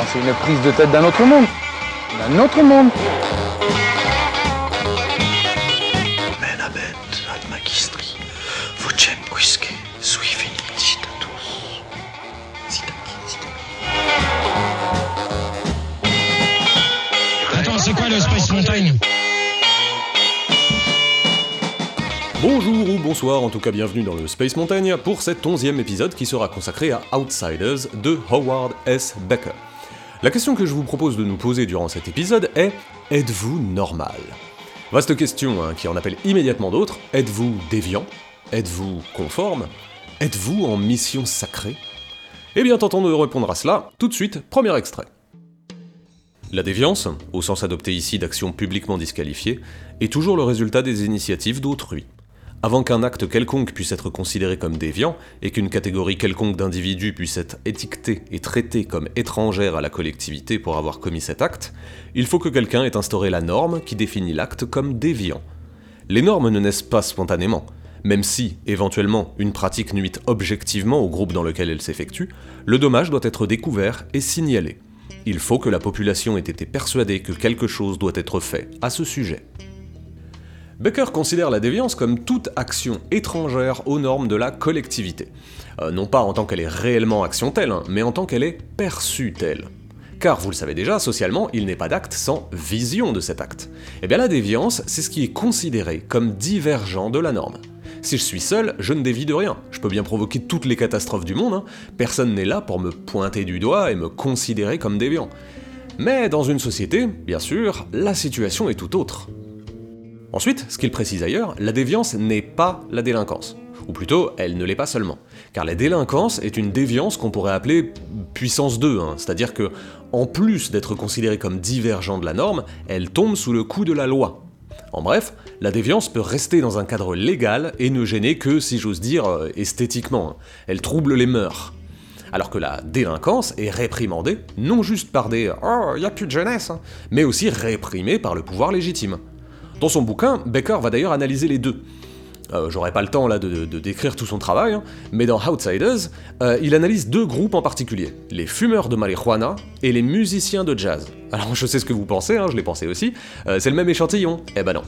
Enfin, c'est une prise de tête d'un autre monde. D'un autre monde. Attends, c'est quoi le Space Mountain Bonjour ou bonsoir, en tout cas bienvenue dans le Space Mountain pour cet onzième épisode qui sera consacré à Outsiders de Howard S. Becker. La question que je vous propose de nous poser durant cet épisode est Êtes-vous normal? Vaste question hein, qui en appelle immédiatement d'autres. Êtes-vous déviant? Êtes-vous conforme? Êtes-vous en mission sacrée? Eh bien, tentons de répondre à cela tout de suite, premier extrait. La déviance, au sens adopté ici d'action publiquement disqualifiée, est toujours le résultat des initiatives d'autrui. Avant qu'un acte quelconque puisse être considéré comme déviant, et qu'une catégorie quelconque d'individus puisse être étiquetée et traitée comme étrangère à la collectivité pour avoir commis cet acte, il faut que quelqu'un ait instauré la norme qui définit l'acte comme déviant. Les normes ne naissent pas spontanément, même si, éventuellement, une pratique nuit objectivement au groupe dans lequel elle s'effectue, le dommage doit être découvert et signalé. Il faut que la population ait été persuadée que quelque chose doit être fait à ce sujet. Becker considère la déviance comme toute action étrangère aux normes de la collectivité. Euh, non pas en tant qu'elle est réellement action telle, hein, mais en tant qu'elle est perçue telle. Car vous le savez déjà, socialement, il n'est pas d'acte sans vision de cet acte. Et bien la déviance, c'est ce qui est considéré comme divergent de la norme. Si je suis seul, je ne dévie de rien. Je peux bien provoquer toutes les catastrophes du monde, hein. personne n'est là pour me pointer du doigt et me considérer comme déviant. Mais dans une société, bien sûr, la situation est tout autre. Ensuite, ce qu'il précise ailleurs, la déviance n'est pas la délinquance. Ou plutôt, elle ne l'est pas seulement. Car la délinquance est une déviance qu'on pourrait appeler puissance 2, hein. c'est-à-dire que, en plus d'être considérée comme divergent de la norme, elle tombe sous le coup de la loi. En bref, la déviance peut rester dans un cadre légal et ne gêner que, si j'ose dire, euh, esthétiquement. hein. Elle trouble les mœurs. Alors que la délinquance est réprimandée, non juste par des Oh, y a plus de jeunesse, hein, mais aussi réprimée par le pouvoir légitime. Dans son bouquin, Becker va d'ailleurs analyser les deux. Euh, J'aurai pas le temps là de, de décrire tout son travail, hein, mais dans Outsiders, euh, il analyse deux groupes en particulier, les fumeurs de marijuana et les musiciens de jazz. Alors je sais ce que vous pensez, hein, je l'ai pensé aussi, euh, c'est le même échantillon. Eh ben non.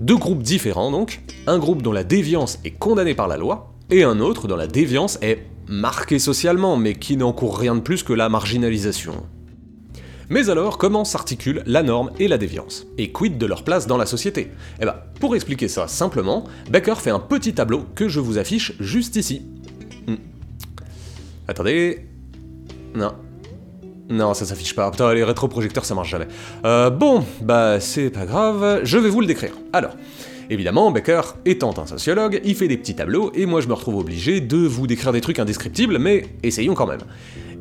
Deux groupes différents donc, un groupe dont la déviance est condamnée par la loi, et un autre dont la déviance est marquée socialement, mais qui n'encourt rien de plus que la marginalisation. Mais alors, comment s'articulent la norme et la déviance Et quid de leur place dans la société Eh ben, pour expliquer ça simplement, Becker fait un petit tableau que je vous affiche juste ici. Hmm. Attendez... Non. Non, ça s'affiche pas. Putain, les rétroprojecteurs, ça marche jamais. Euh, bon, bah c'est pas grave, je vais vous le décrire. Alors, évidemment, Becker, étant un sociologue, il fait des petits tableaux, et moi je me retrouve obligé de vous décrire des trucs indescriptibles, mais essayons quand même.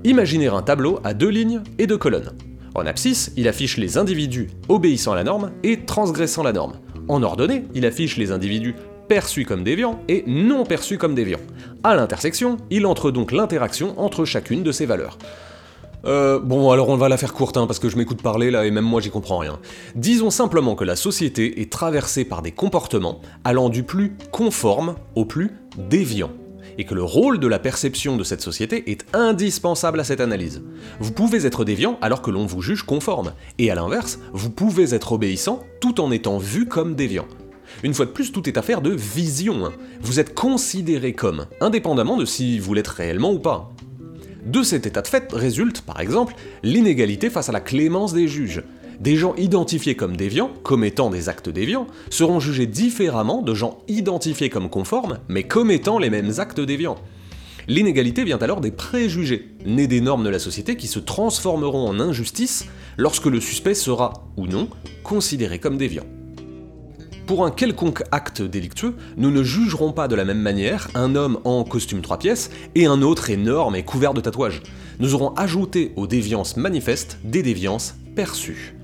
Imaginez un tableau à deux lignes et deux colonnes. En abscisse, il affiche les individus obéissant à la norme et transgressant la norme. En ordonnée, il affiche les individus perçus comme déviants et non perçus comme déviants. À l'intersection, il entre donc l'interaction entre chacune de ces valeurs. Euh, bon, alors on va la faire courte, hein, parce que je m'écoute parler là et même moi j'y comprends rien. Disons simplement que la société est traversée par des comportements allant du plus conforme au plus déviant et que le rôle de la perception de cette société est indispensable à cette analyse. Vous pouvez être déviant alors que l'on vous juge conforme, et à l'inverse, vous pouvez être obéissant tout en étant vu comme déviant. Une fois de plus, tout est affaire de vision. hein. Vous êtes considéré comme, indépendamment de si vous l'êtes réellement ou pas. De cet état de fait résulte, par exemple, l'inégalité face à la clémence des juges. Des gens identifiés comme déviants, commettant des actes déviants, seront jugés différemment de gens identifiés comme conformes, mais commettant les mêmes actes déviants. L'inégalité vient alors des préjugés, nés des normes de la société qui se transformeront en injustice lorsque le suspect sera, ou non, considéré comme déviant. Pour un quelconque acte délictueux, nous ne jugerons pas de la même manière un homme en costume trois pièces et un autre énorme et couvert de tatouages. Nous aurons ajouté aux déviances manifestes des déviances perçues.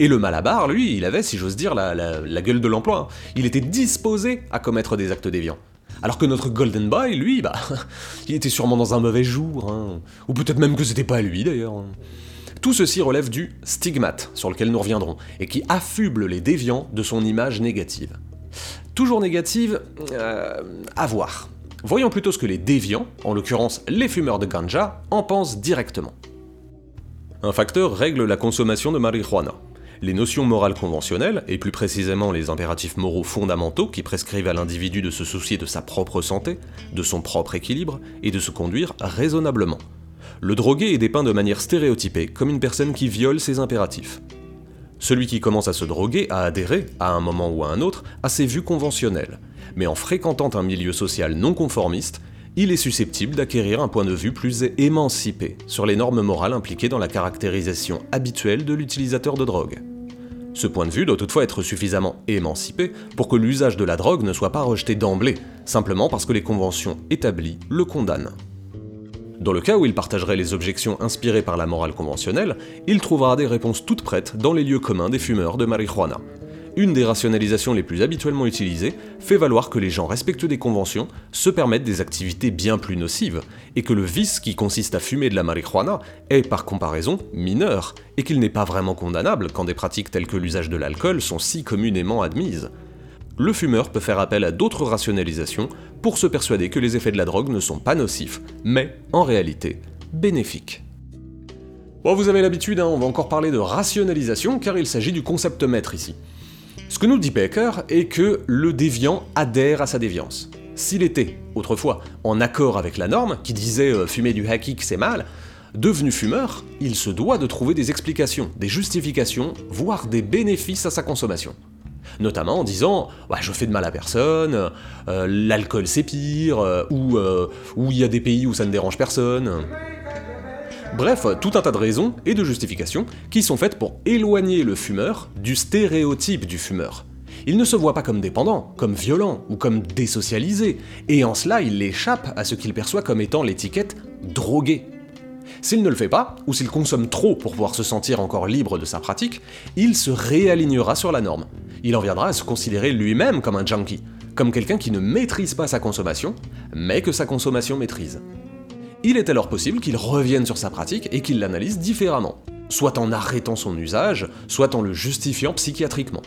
Et le Malabar, lui, il avait, si j'ose dire, la, gueule de l'emploi. hein. Il était disposé à commettre des actes déviants. Alors que notre Golden Boy, lui, bah, il était sûrement dans un mauvais jour, hein. ou peut-être même que c'était pas lui d'ailleurs. Tout ceci relève du stigmate, sur lequel nous reviendrons, et qui affuble les déviants de son image négative. Toujours négative, euh, à voir. Voyons plutôt ce que les déviants, en l'occurrence les fumeurs de ganja, en pensent directement. Un facteur règle la consommation de marijuana. Les notions morales conventionnelles, et plus précisément les impératifs moraux fondamentaux qui prescrivent à l'individu de se soucier de sa propre santé, de son propre équilibre, et de se conduire raisonnablement. Le drogué est dépeint de manière stéréotypée comme une personne qui viole ces impératifs. Celui qui commence à se droguer a adhéré, à un moment ou à un autre, à ses vues conventionnelles, mais en fréquentant un milieu social non conformiste, il est susceptible d'acquérir un point de vue plus émancipé sur les normes morales impliquées dans la caractérisation habituelle de l'utilisateur de drogue. Ce point de vue doit toutefois être suffisamment émancipé pour que l'usage de la drogue ne soit pas rejeté d'emblée, simplement parce que les conventions établies le condamnent. Dans le cas où il partagerait les objections inspirées par la morale conventionnelle, il trouvera des réponses toutes prêtes dans les lieux communs des fumeurs de marijuana. Une des rationalisations les plus habituellement utilisées fait valoir que les gens respectueux des conventions se permettent des activités bien plus nocives, et que le vice qui consiste à fumer de la marijuana est par comparaison mineur, et qu'il n'est pas vraiment condamnable quand des pratiques telles que l'usage de l'alcool sont si communément admises le fumeur peut faire appel à d'autres rationalisations pour se persuader que les effets de la drogue ne sont pas nocifs, mais en réalité bénéfiques. Bon, vous avez l'habitude, hein, on va encore parler de rationalisation car il s'agit du concept maître ici. Ce que nous dit Baker est que le déviant adhère à sa déviance. S'il était, autrefois, en accord avec la norme, qui disait euh, fumer du hakik c'est mal, devenu fumeur, il se doit de trouver des explications, des justifications, voire des bénéfices à sa consommation notamment en disant je fais de mal à personne, euh, l'alcool c'est pire, euh, ou il y a des pays où ça ne dérange personne. Bref, tout un tas de raisons et de justifications qui sont faites pour éloigner le fumeur du stéréotype du fumeur. Il ne se voit pas comme dépendant, comme violent ou comme désocialisé, et en cela il échappe à ce qu'il perçoit comme étant l'étiquette drogué. S'il ne le fait pas, ou s'il consomme trop pour pouvoir se sentir encore libre de sa pratique, il se réalignera sur la norme. Il en viendra à se considérer lui-même comme un junkie, comme quelqu'un qui ne maîtrise pas sa consommation, mais que sa consommation maîtrise. Il est alors possible qu'il revienne sur sa pratique et qu'il l'analyse différemment, soit en arrêtant son usage, soit en le justifiant psychiatriquement.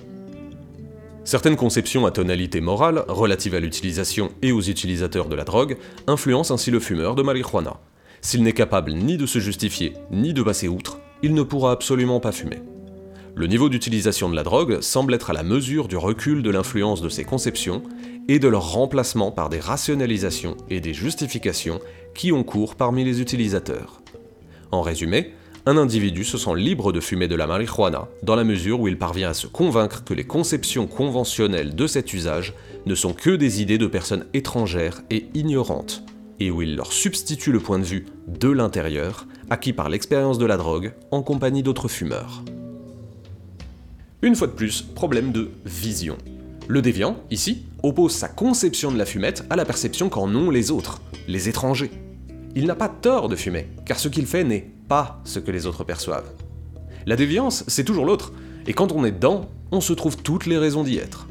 Certaines conceptions à tonalité morale, relatives à l'utilisation et aux utilisateurs de la drogue, influencent ainsi le fumeur de marijuana, s'il n'est capable ni de se justifier, ni de passer outre, il ne pourra absolument pas fumer. Le niveau d'utilisation de la drogue semble être à la mesure du recul de l'influence de ces conceptions et de leur remplacement par des rationalisations et des justifications qui ont cours parmi les utilisateurs. En résumé, un individu se sent libre de fumer de la marijuana dans la mesure où il parvient à se convaincre que les conceptions conventionnelles de cet usage ne sont que des idées de personnes étrangères et ignorantes, et où il leur substitue le point de vue de l'intérieur, acquis par l'expérience de la drogue, en compagnie d'autres fumeurs. Une fois de plus, problème de vision. Le déviant, ici, oppose sa conception de la fumette à la perception qu'en ont les autres, les étrangers. Il n'a pas tort de fumer, car ce qu'il fait n'est pas ce que les autres perçoivent. La déviance, c'est toujours l'autre, et quand on est dedans, on se trouve toutes les raisons d'y être.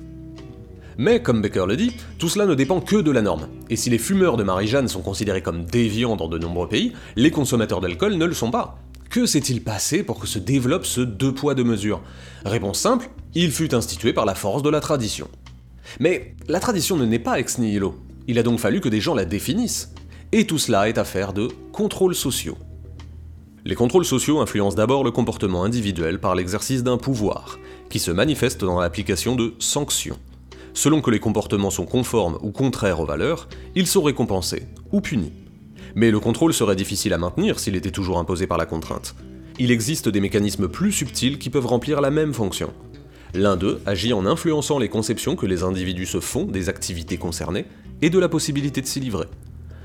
Mais, comme Becker le dit, tout cela ne dépend que de la norme. Et si les fumeurs de Marie-Jeanne sont considérés comme déviants dans de nombreux pays, les consommateurs d'alcool ne le sont pas. Que s'est-il passé pour que se développe ce deux poids deux mesures? Réponse simple, il fut institué par la force de la tradition. Mais la tradition ne naît pas ex nihilo. Il a donc fallu que des gens la définissent. Et tout cela est affaire de contrôles sociaux. Les contrôles sociaux influencent d'abord le comportement individuel par l'exercice d'un pouvoir, qui se manifeste dans l'application de sanctions. Selon que les comportements sont conformes ou contraires aux valeurs, ils sont récompensés ou punis. Mais le contrôle serait difficile à maintenir s'il était toujours imposé par la contrainte. Il existe des mécanismes plus subtils qui peuvent remplir la même fonction. L'un d'eux agit en influençant les conceptions que les individus se font des activités concernées et de la possibilité de s'y livrer.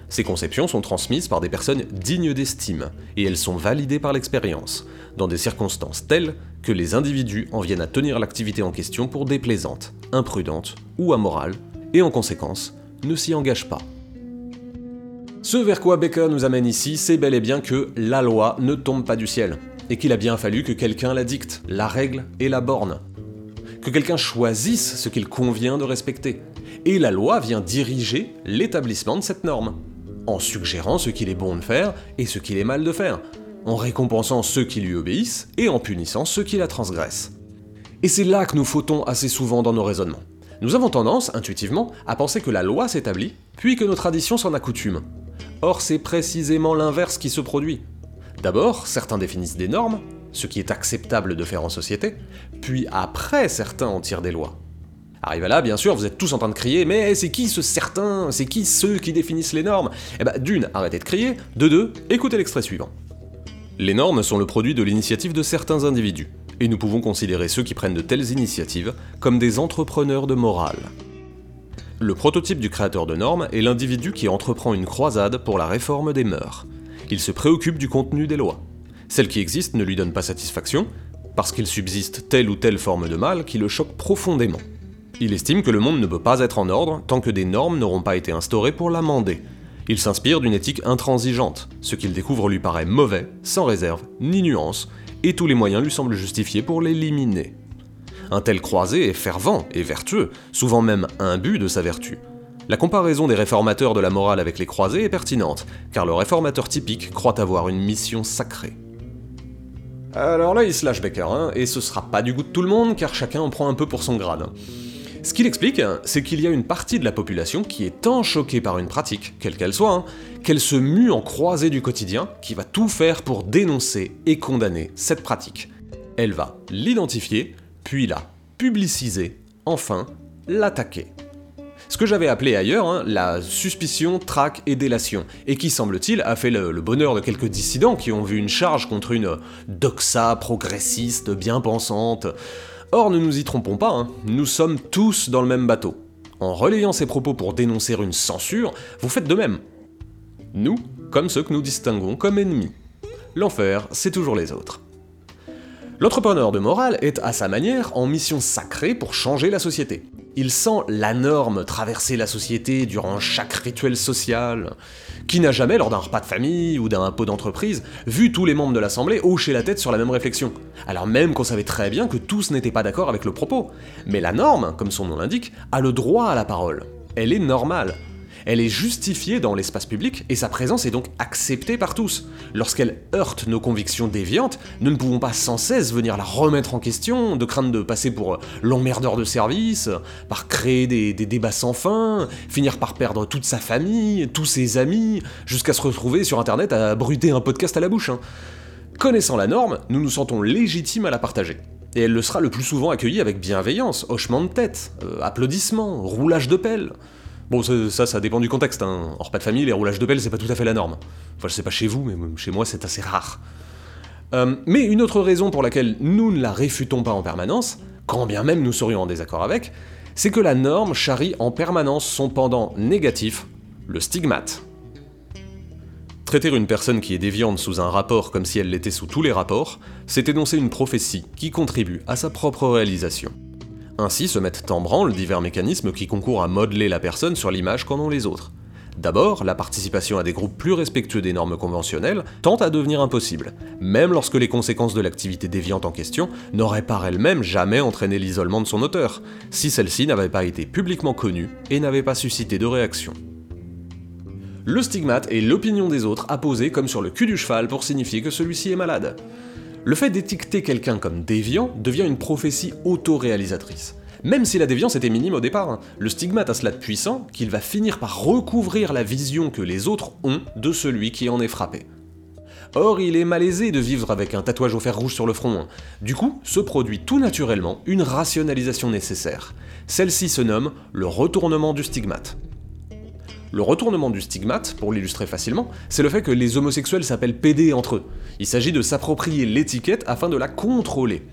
Ces conceptions sont transmises par des personnes dignes d'estime, et elles sont validées par l'expérience, dans des circonstances telles que les individus en viennent à tenir l'activité en question pour déplaisante, imprudente ou amorale, et en conséquence, ne s'y engagent pas. Ce vers quoi Baker nous amène ici, c'est bel et bien que la loi ne tombe pas du ciel, et qu'il a bien fallu que quelqu'un la dicte, la règle et la borne. Que quelqu'un choisisse ce qu'il convient de respecter. Et la loi vient diriger l'établissement de cette norme en suggérant ce qu'il est bon de faire et ce qu'il est mal de faire, en récompensant ceux qui lui obéissent et en punissant ceux qui la transgressent. Et c'est là que nous fautons assez souvent dans nos raisonnements. Nous avons tendance, intuitivement, à penser que la loi s'établit, puis que nos traditions s'en accoutument. Or, c'est précisément l'inverse qui se produit. D'abord, certains définissent des normes, ce qui est acceptable de faire en société, puis après, certains en tirent des lois. Arrivé là, bien sûr, vous êtes tous en train de crier, mais c'est qui ce certain C'est qui ceux qui définissent les normes? Eh ben, d'une, arrêtez de crier, de deux, écoutez l'extrait suivant. Les normes sont le produit de l'initiative de certains individus, et nous pouvons considérer ceux qui prennent de telles initiatives comme des entrepreneurs de morale. Le prototype du créateur de normes est l'individu qui entreprend une croisade pour la réforme des mœurs. Il se préoccupe du contenu des lois. Celles qui existent ne lui donnent pas satisfaction, parce qu'il subsiste telle ou telle forme de mal qui le choque profondément. Il estime que le monde ne peut pas être en ordre tant que des normes n'auront pas été instaurées pour l'amender. Il s'inspire d'une éthique intransigeante, ce qu'il découvre lui paraît mauvais, sans réserve, ni nuance, et tous les moyens lui semblent justifiés pour l'éliminer. Un tel croisé est fervent et vertueux, souvent même imbu de sa vertu. La comparaison des réformateurs de la morale avec les croisés est pertinente, car le réformateur typique croit avoir une mission sacrée. Alors là, il se lâche Becker, hein, et ce sera pas du goût de tout le monde, car chacun en prend un peu pour son grade. Ce qu'il explique, c'est qu'il y a une partie de la population qui est tant choquée par une pratique, quelle qu'elle soit, hein, qu'elle se mue en croisée du quotidien, qui va tout faire pour dénoncer et condamner cette pratique. Elle va l'identifier, puis la publiciser, enfin l'attaquer. Ce que j'avais appelé ailleurs hein, la suspicion, traque et délation, et qui semble-t-il a fait le, bonheur de quelques dissidents qui ont vu une charge contre une doxa progressiste bien pensante. Or, ne nous y trompons pas, hein, nous sommes tous dans le même bateau. En relayant ces propos pour dénoncer une censure, vous faites de même. Nous, comme ceux que nous distinguons comme ennemis. L'enfer, c'est toujours les autres. L'entrepreneur de morale est à sa manière en mission sacrée pour changer la société. Il sent la norme traverser la société durant chaque rituel social. Qui n'a jamais, lors d'un repas de famille ou d'un pot d'entreprise, vu tous les membres de l'Assemblée hocher la tête sur la même réflexion Alors même qu'on savait très bien que tous n'étaient pas d'accord avec le propos. Mais la norme, comme son nom l'indique, a le droit à la parole. Elle est normale elle est justifiée dans l'espace public et sa présence est donc acceptée par tous. Lorsqu'elle heurte nos convictions déviantes, nous ne pouvons pas sans cesse venir la remettre en question, de crainte de passer pour l'emmerdeur de service, par créer des, des, débats sans fin, finir par perdre toute sa famille, tous ses amis, jusqu'à se retrouver sur internet à bruter un podcast à la bouche. Hein. Connaissant la norme, nous nous sentons légitimes à la partager. Et elle le sera le plus souvent accueillie avec bienveillance, hochement de tête, euh, applaudissements, roulage de pelle. Bon, ça, ça dépend du contexte. Hein. En repas de famille, les roulages de pelle, c'est pas tout à fait la norme. Enfin, je sais pas chez vous, mais chez moi, c'est assez rare. Euh, mais une autre raison pour laquelle nous ne la réfutons pas en permanence, quand bien même nous serions en désaccord avec, c'est que la norme charrie en permanence son pendant négatif, le stigmate. Traiter une personne qui est déviante sous un rapport comme si elle l'était sous tous les rapports, c'est énoncer une prophétie qui contribue à sa propre réalisation. Ainsi se mettent en branle divers mécanismes qui concourent à modeler la personne sur l'image qu'en ont les autres. D'abord, la participation à des groupes plus respectueux des normes conventionnelles tente à devenir impossible, même lorsque les conséquences de l'activité déviante en question n'auraient par elles-mêmes jamais entraîné l'isolement de son auteur, si celle-ci n'avait pas été publiquement connue et n'avait pas suscité de réaction. Le stigmate est l'opinion des autres apposée comme sur le cul du cheval pour signifier que celui-ci est malade. Le fait d'étiqueter quelqu'un comme déviant devient une prophétie autoréalisatrice. Même si la déviance était minime au départ, hein, le stigmate a cela de puissant qu'il va finir par recouvrir la vision que les autres ont de celui qui en est frappé. Or, il est malaisé de vivre avec un tatouage au fer rouge sur le front. Hein. Du coup, se produit tout naturellement une rationalisation nécessaire. Celle-ci se nomme le retournement du stigmate. Le retournement du stigmate, pour l'illustrer facilement, c'est le fait que les homosexuels s'appellent PD entre eux. Il s'agit de s'approprier l'étiquette afin de la contrôler.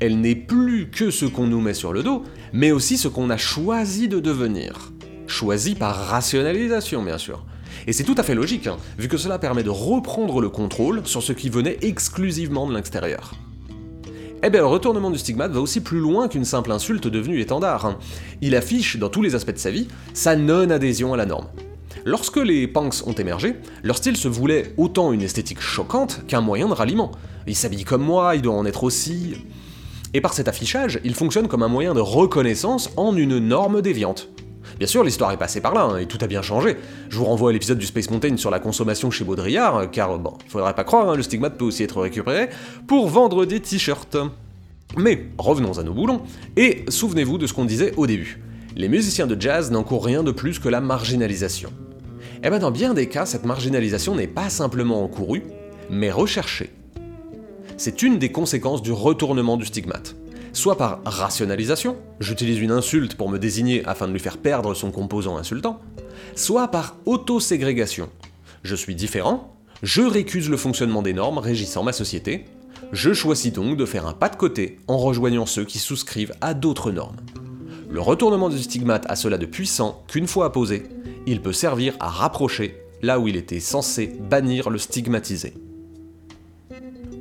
Elle n'est plus que ce qu'on nous met sur le dos, mais aussi ce qu'on a choisi de devenir. Choisi par rationalisation, bien sûr. Et c'est tout à fait logique, hein, vu que cela permet de reprendre le contrôle sur ce qui venait exclusivement de l'extérieur. Eh bien, le retournement du stigmate va aussi plus loin qu'une simple insulte devenue étendard. Hein. Il affiche, dans tous les aspects de sa vie, sa non-adhésion à la norme. Lorsque les punks ont émergé, leur style se voulait autant une esthétique choquante qu'un moyen de ralliement. Il s'habille comme moi, il doit en être aussi. Et par cet affichage, il fonctionne comme un moyen de reconnaissance en une norme déviante. Bien sûr, l'histoire est passée par là, hein, et tout a bien changé. Je vous renvoie à l'épisode du Space Mountain sur la consommation chez Baudrillard, car bon, il faudrait pas croire, hein, le stigmate peut aussi être récupéré pour vendre des t-shirts. Mais revenons à nos boulons, et souvenez-vous de ce qu'on disait au début. Les musiciens de jazz n'encourent rien de plus que la marginalisation. Et eh bien dans bien des cas, cette marginalisation n'est pas simplement encourue, mais recherché. C'est une des conséquences du retournement du stigmate. Soit par rationalisation, j'utilise une insulte pour me désigner afin de lui faire perdre son composant insultant, soit par auto-ségrégation. Je suis différent, je récuse le fonctionnement des normes régissant ma société, je choisis donc de faire un pas de côté en rejoignant ceux qui souscrivent à d'autres normes. Le retournement du stigmate a cela de puissant qu'une fois apposé, il peut servir à rapprocher là où il était censé bannir le stigmatisé.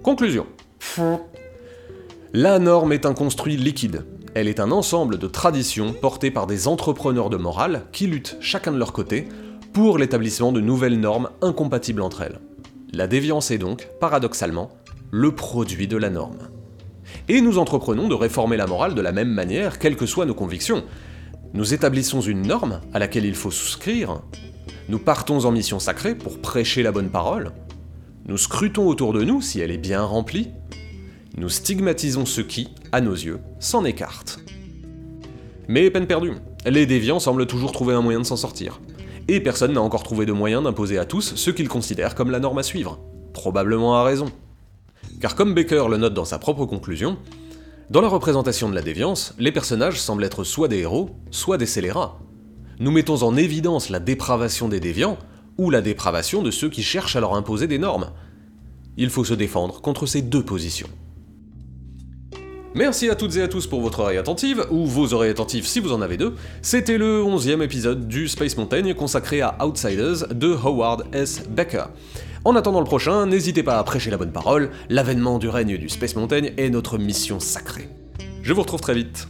Conclusion. La norme est un construit liquide. Elle est un ensemble de traditions portées par des entrepreneurs de morale qui luttent chacun de leur côté pour l'établissement de nouvelles normes incompatibles entre elles. La déviance est donc, paradoxalement, le produit de la norme. Et nous entreprenons de réformer la morale de la même manière, quelles que soient nos convictions. Nous établissons une norme à laquelle il faut souscrire, nous partons en mission sacrée pour prêcher la bonne parole, nous scrutons autour de nous si elle est bien remplie, nous stigmatisons ceux qui, à nos yeux, s'en écartent. Mais peine perdue, les déviants semblent toujours trouver un moyen de s'en sortir. Et personne n'a encore trouvé de moyen d'imposer à tous ce qu'ils considèrent comme la norme à suivre. Probablement à raison. Car comme Baker le note dans sa propre conclusion, dans la représentation de la déviance, les personnages semblent être soit des héros, soit des scélérats. Nous mettons en évidence la dépravation des déviants, ou la dépravation de ceux qui cherchent à leur imposer des normes. Il faut se défendre contre ces deux positions. Merci à toutes et à tous pour votre oreille attentive, ou vos oreilles attentives si vous en avez deux. C'était le 11e épisode du Space Mountain consacré à Outsiders de Howard S. Becker. En attendant le prochain, n'hésitez pas à prêcher la bonne parole, l'avènement du règne du Space Mountain est notre mission sacrée. Je vous retrouve très vite.